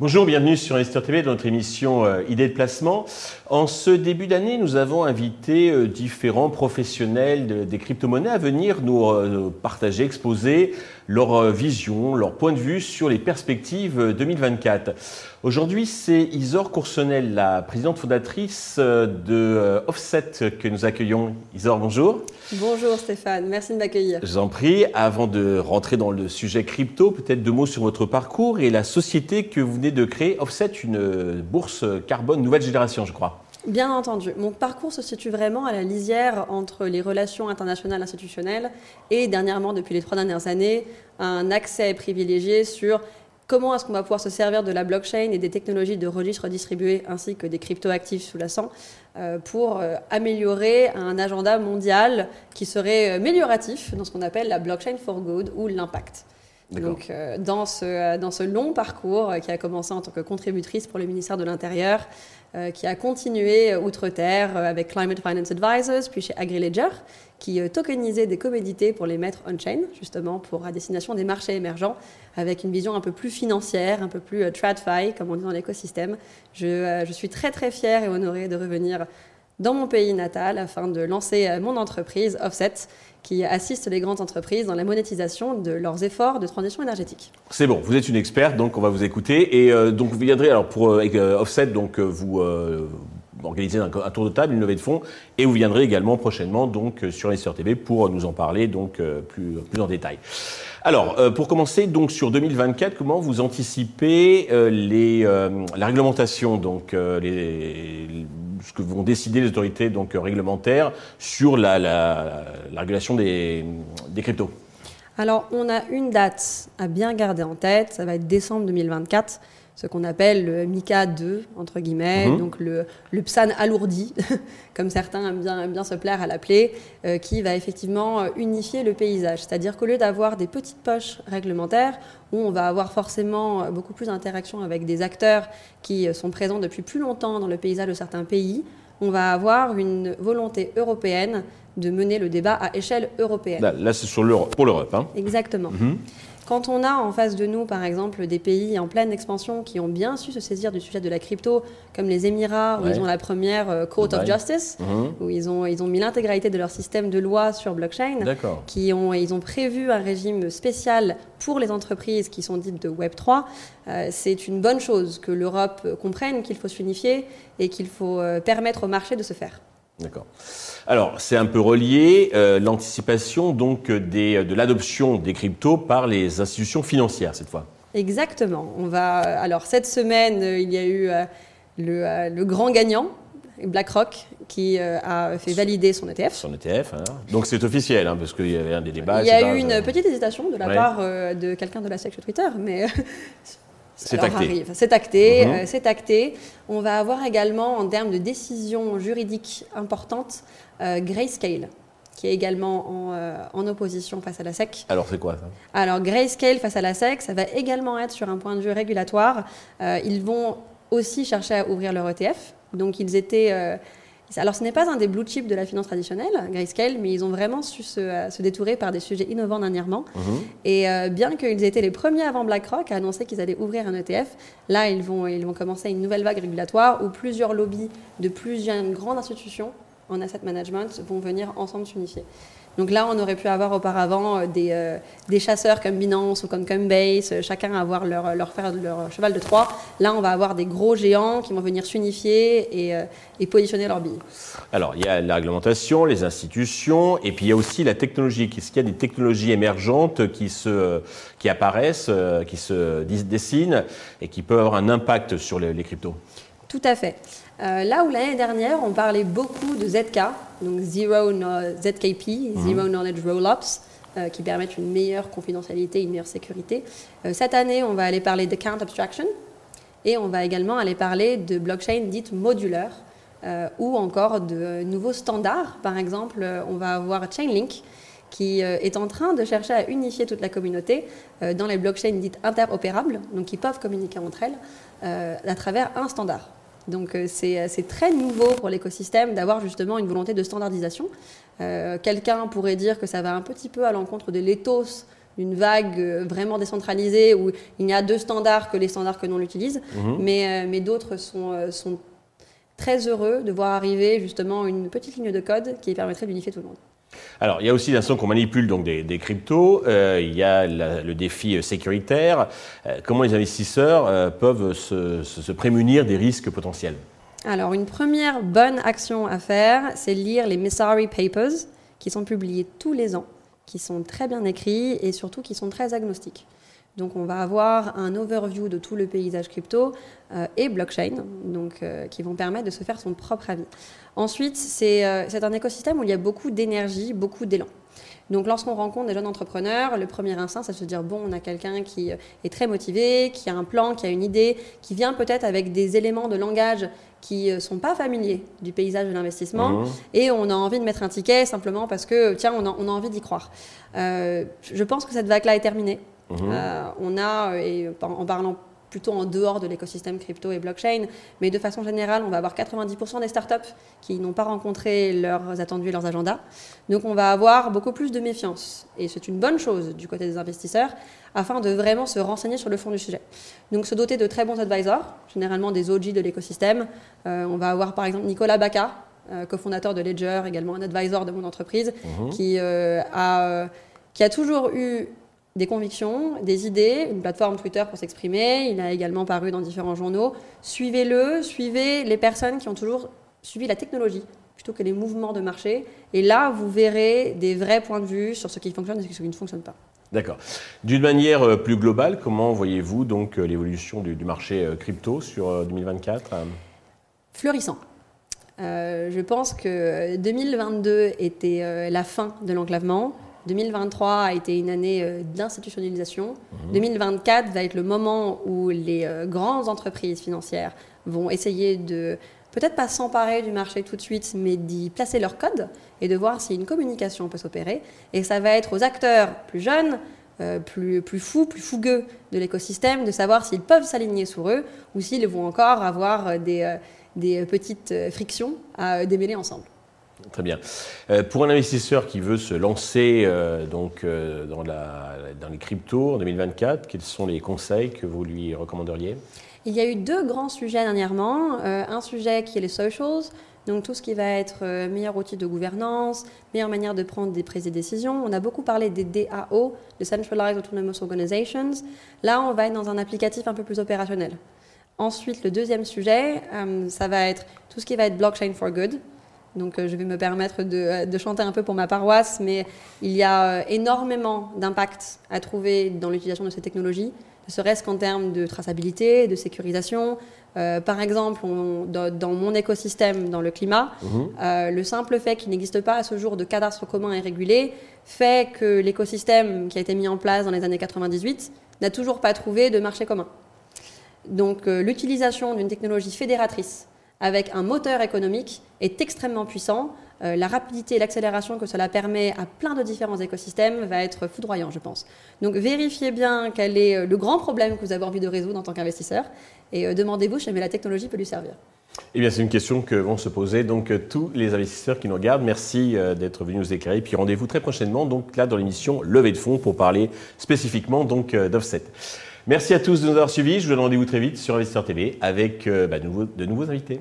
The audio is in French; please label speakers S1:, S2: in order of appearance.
S1: Bonjour, bienvenue sur Investor TV dans notre émission euh, Idées de placement. En ce début d'année, nous avons invité euh, différents professionnels des crypto-monnaies à venir nous euh, partager, exposer leur vision, leur point de vue sur les perspectives 2024. Aujourd'hui, c'est Isor Coursonnel, la présidente fondatrice de Offset que nous accueillons. Isor, bonjour.
S2: Bonjour Stéphane, merci de m'accueillir.
S1: Je vous en prie, avant de rentrer dans le sujet crypto, peut-être deux mots sur votre parcours et la société que vous venez de créer Offset, une bourse carbone nouvelle génération, je crois.
S2: Bien entendu. Mon parcours se situe vraiment à la lisière entre les relations internationales institutionnelles et dernièrement, depuis les trois dernières années, un accès privilégié sur comment est-ce qu'on va pouvoir se servir de la blockchain et des technologies de registre distribués ainsi que des cryptoactifs sous-jacents euh, pour euh, améliorer un agenda mondial qui serait amélioratif dans ce qu'on appelle la blockchain for good ou l'impact. Donc, euh, dans, ce, euh, dans ce long parcours euh, qui a commencé en tant que contributrice pour le ministère de l'Intérieur, qui a continué outre-terre avec Climate Finance Advisors, puis chez AgriLedger, qui tokenisait des commodités pour les mettre on-chain, justement pour à destination des marchés émergents, avec une vision un peu plus financière, un peu plus tradfi, comme on dit dans l'écosystème. Je, je suis très très fière et honorée de revenir dans mon pays natal afin de lancer mon entreprise Offset qui assistent les grandes entreprises dans la monétisation de leurs efforts de transition énergétique.
S1: C'est bon, vous êtes une experte, donc on va vous écouter. Et euh, donc vous viendrez, alors pour euh, euh, Offset, donc vous organiser un, tour de table, une levée de fonds, et vous viendrez également prochainement donc sur Investor TV pour nous en parler donc plus, plus en détail. Alors, pour commencer, donc sur 2024, comment vous anticipez les, la réglementation, donc les, ce que vont décider les autorités donc, réglementaires sur la, régulation des cryptos.
S2: Alors, on a une date à bien garder en tête, ça va être décembre 2024 ce qu'on appelle le Mika 2, entre guillemets, mhm. donc le, le, PSAN alourdi, comme certains aiment bien, bien se plaire à l'appeler, euh, qui va effectivement euh, unifier le paysage. C'est-à-dire qu'au lieu d'avoir des petites poches réglementaires, où on va avoir forcément euh, beaucoup plus d'interaction avec des acteurs qui sont présents depuis plus longtemps dans le paysage de certains pays, on va avoir une volonté européenne de mener le débat à échelle européenne.
S1: Là, c'est pour l'Europe. Hein.
S2: Exactement. Mhm. Quand on a en face de nous, par exemple, des pays en pleine expansion qui ont bien su se saisir du sujet de la crypto, comme les Émirats, où ils ont la première euh, Court of Justice, mhm. où ils ont, ils ont mis l'intégralité de leur système de loi sur blockchain, qui ont, ils ont prévu un régime spécial pour les entreprises qui sont dites de Web3, euh, c'est une bonne chose que l'Europe comprenne qu'il faut s'unifier et qu'il faut euh, permettre au marché de se faire.
S1: D'accord. Alors, c'est un peu relié, euh, l'anticipation donc des, de l'adoption des cryptos par les institutions financières cette fois.
S2: Exactement. On va, alors, cette semaine, euh, il y a eu euh, le, le, grand gagnant, BlackRock, qui a fait valider son ETF.
S1: Son ETF, hein. donc c'est officiel, hein, parce qu'il y avait un des débats.
S2: Il y a eu une petite hésitation de la part de quelqu'un de la SEC sur Twitter, mais
S1: c'est acté.
S2: C'est acté, mhm. euh, c'est acté. On va avoir également, en termes de décisions juridiques importantes, euh, Grayscale, qui est également en, euh, en, opposition face à la SEC.
S1: Alors c'est quoi ça?
S2: Alors Grayscale face à la SEC, ça va également être sur un point de vue régulatoire. ils vont aussi chercher à ouvrir leur ETF. Donc ils étaient alors, ce n'est pas un des blue chips de la finance traditionnelle, Grayscale, mais ils ont vraiment su se, euh, détourer par des sujets innovants dernièrement. Mhm. Et euh, bien qu'ils aient été les premiers avant BlackRock à annoncer qu'ils allaient ouvrir un ETF, là, ils vont, ils vont commencer une nouvelle vague régulatoire où plusieurs lobbies de plusieurs grandes institutions en asset management vont venir ensemble s'unifier. Donc là, on aurait pu avoir auparavant euh, des, euh, des chasseurs comme Binance ou comme Coinbase, euh, chacun avoir leur, leur, leur cheval de Troie. Là, on va avoir des gros géants qui vont venir s'unifier et, et, positionner leurs billes.
S1: Alors, il y a la réglementation, les institutions, et puis il y a aussi la technologie. Est-ce qu'il y a des technologies émergentes qui, se, qui apparaissent, qui se dessinent et qui peuvent avoir un impact sur les, les cryptos?
S2: Tout à fait. Euh, là où l'année dernière, on parlait beaucoup de ZK, donc Zero ZKP, mhm. Zero Knowledge Rollups, euh, qui permettent une meilleure confidentialité, une meilleure sécurité. Euh, cette année, on va aller parler de count abstraction et on va également aller parler de blockchain dite modulaire ou encore de nouveaux standards. Par exemple, on va avoir Chainlink qui est en train de chercher à unifier toute la communauté dans les blockchains dites interopérables, donc qui peuvent communiquer entre elles à travers un standard. Donc c'est très nouveau pour l'écosystème d'avoir justement une volonté de standardisation. Quelqu'un pourrait dire que ça va un petit peu à l'encontre de l'éthos d'une vague vraiment décentralisée où il n'y a deux standards que les standards que l'on utilise, mhm. mais, mais d'autres sont, sont très heureux de voir arriver justement une petite ligne de code qui permettrait d'unifier tout le monde.
S1: Alors, il y a aussi l'instant qu'on manipule donc des, cryptos. Euh, il y a le défi sécuritaire. Euh, comment les investisseurs euh, peuvent se, prémunir des risques potentiels?
S2: Alors, une première bonne action à faire, c'est lire les Messari Papers, qui sont publiés tous les ans, qui sont très bien écrits et surtout qui sont très agnostiques. Donc on va avoir un overview de tout le paysage crypto euh, et blockchain, donc, euh, qui vont permettre de se faire son propre avis. Ensuite, euh, c'est un écosystème où il y a beaucoup d'énergie, beaucoup d'élan. Donc lorsqu'on rencontre des jeunes entrepreneurs, le premier instinct, c'est de se dire, bon, on a quelqu'un qui est très motivé, qui a un plan, qui a une idée, qui vient peut-être avec des éléments de langage qui ne sont pas familiers du paysage de l'investissement, mmh. et on a envie de mettre un ticket simplement parce que, tiens, on a, on a envie d'y croire. je pense que cette vague-là est terminée. Mhm. Euh, on a, et en parlant plutôt en dehors de l'écosystème crypto et blockchain, mais de façon générale, on va avoir 90% des startups qui n'ont pas rencontré leurs attendus et leurs agendas. Donc on va avoir beaucoup plus de méfiance. Et c'est une bonne chose du côté des investisseurs, afin de vraiment se renseigner sur le fond du sujet. Donc se doter de très bons advisors, généralement des OG de l'écosystème. Euh, on va avoir par exemple Nicolas Baca, euh, cofondateur de Ledger, également un advisor de mon entreprise, mhm. qui, a, qui a toujours eu des convictions, des idées, une plateforme Twitter pour s'exprimer. Il a également paru dans différents journaux. Suivez-le, suivez les personnes qui ont toujours suivi la technologie plutôt que les mouvements de marché. Et là, vous verrez des vrais points de vue sur ce qui fonctionne et ce qui ne fonctionne pas.
S1: D'accord. D'une manière euh, plus globale, comment voyez-vous donc euh, l'évolution du, marché euh, crypto sur 2024
S2: Fleurissant. je pense que 2022 était la fin de l'enclavement. 2023 a été une année euh, d'institutionnalisation. 2024 mhm. va être le moment où les euh, grandes entreprises financières vont essayer de peut-être pas s'emparer du marché tout de suite, mais d'y placer leur code et de voir si une communication peut s'opérer. Et ça va être aux acteurs plus jeunes, euh, plus, plus fous, plus fougueux de l'écosystème, de savoir s'ils peuvent s'aligner sur eux ou s'ils vont encore avoir des, des petites frictions à démêler ensemble.
S1: Très bien. Euh, pour un investisseur qui veut se lancer euh, donc, euh, dans, dans les cryptos en 2024, quels sont les conseils que vous lui recommanderiez?
S2: Il y a eu deux grands sujets dernièrement. un sujet qui est les socials, donc tout ce qui va être meilleur outil de gouvernance, meilleure manière de prendre des prises de décisions. On a beaucoup parlé des DAO, les Centralized Autonomous Organizations. Là, on va être dans un applicatif un peu plus opérationnel. Ensuite, le deuxième sujet, ça va être tout ce qui va être blockchain for good. Donc euh, je vais me permettre euh, de, chanter un peu pour ma paroisse, mais il y a euh, énormément d'impact à trouver dans l'utilisation de ces technologies, ne serait-ce qu'en termes de traçabilité, de sécurisation. par exemple, dans, mon écosystème, dans le climat, mhm. le simple fait qu'il n'existe pas à ce jour de cadastre commun et régulé fait que l'écosystème qui a été mis en place dans les années 98 n'a toujours pas trouvé de marché commun. Donc l'utilisation d'une technologie fédératrice avec un moteur économique est extrêmement puissant. Euh, la rapidité et l'accélération que cela permet à plein de différents écosystèmes va être foudroyant, je pense. Donc vérifiez bien quel est euh, le grand problème que vous avez envie de résoudre en tant qu'investisseur et euh, demandez-vous si la technologie peut lui servir.
S1: Eh bien, c'est une question que vont se poser donc tous les investisseurs qui nous regardent. Merci d'être venus nous éclairer. Puis rendez-vous très prochainement, donc là dans l'émission Levée de fonds pour parler spécifiquement donc d'offset. Merci à tous de nous avoir suivis. Je vous donne rendez-vous très vite sur Investisseur TV avec bah, de nouveaux invités.